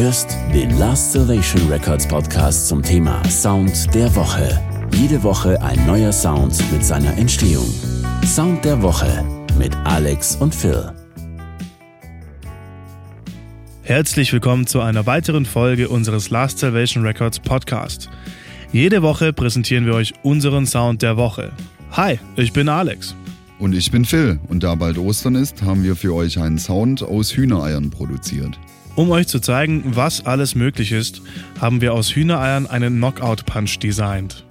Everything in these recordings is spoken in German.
hörst den Last Salvation Records Podcast zum Thema Sound der Woche. Jede Woche ein neuer Sound mit seiner Entstehung. Sound der Woche mit Alex und Phil. Herzlich willkommen zu einer weiteren Folge unseres Last Salvation Records Podcast. Jede Woche präsentieren wir euch unseren Sound der Woche. Hi, ich bin Alex. Und ich bin Phil und da bald Ostern ist, haben wir für euch einen Sound aus Hühnereiern produziert. Um euch zu zeigen, was alles möglich ist, haben wir aus Hühnereiern einen Knockout-Punch designt.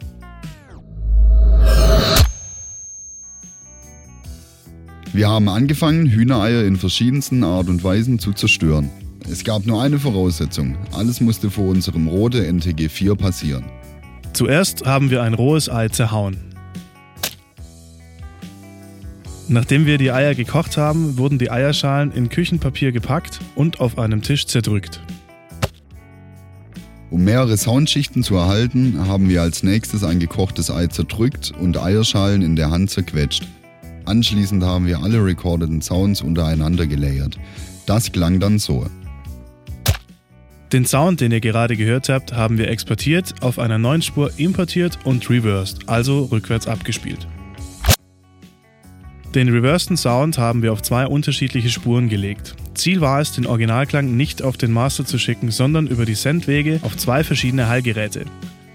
Wir haben angefangen, Hühnereier in verschiedensten Art und Weisen zu zerstören. Es gab nur eine Voraussetzung. Alles musste vor unserem rote NTG 4 passieren. Zuerst haben wir ein rohes Ei zerhauen. Nachdem wir die Eier gekocht haben, wurden die Eierschalen in Küchenpapier gepackt und auf einem Tisch zerdrückt. Um mehrere Soundschichten zu erhalten, haben wir als nächstes ein gekochtes Ei zerdrückt und Eierschalen in der Hand zerquetscht. Anschließend haben wir alle recordeten Sounds untereinander gelayert. Das klang dann so. Den Sound, den ihr gerade gehört habt, haben wir exportiert, auf einer neuen Spur importiert und reversed, also rückwärts abgespielt. Den reversten Sound haben wir auf zwei unterschiedliche Spuren gelegt. Ziel war es, den Originalklang nicht auf den Master zu schicken, sondern über die Sendwege auf zwei verschiedene Hallgeräte.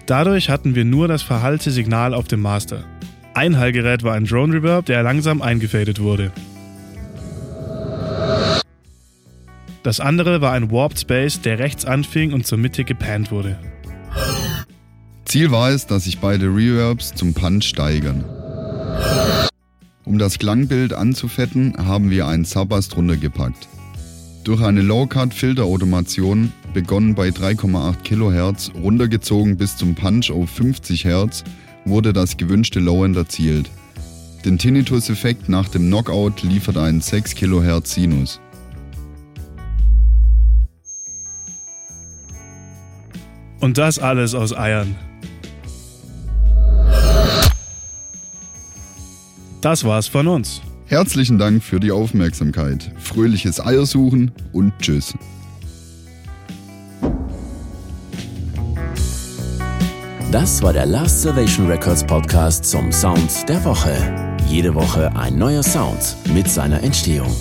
Dadurch hatten wir nur das verhallte Signal auf dem Master. Ein Hallgerät war ein Drone Reverb, der langsam eingefadet wurde. Das andere war ein Warped Space, der rechts anfing und zur Mitte gepannt wurde. Ziel war es, dass sich beide Reverbs zum Punch steigern. Um das Klangbild anzufetten, haben wir einen Sabbath drunter gepackt. Durch eine Low-Cut-Filterautomation, begonnen bei 3,8 kHz, runtergezogen bis zum Punch auf 50 Hz, wurde das gewünschte Low-End erzielt. Den Tinnitus-Effekt nach dem Knockout liefert ein 6 kHz Sinus. Und das alles aus Eiern. Das war's von uns. Herzlichen Dank für die Aufmerksamkeit. Fröhliches Eiersuchen und Tschüss. Das war der Last Salvation Records Podcast zum Sound der Woche. Jede Woche ein neuer Sound mit seiner Entstehung.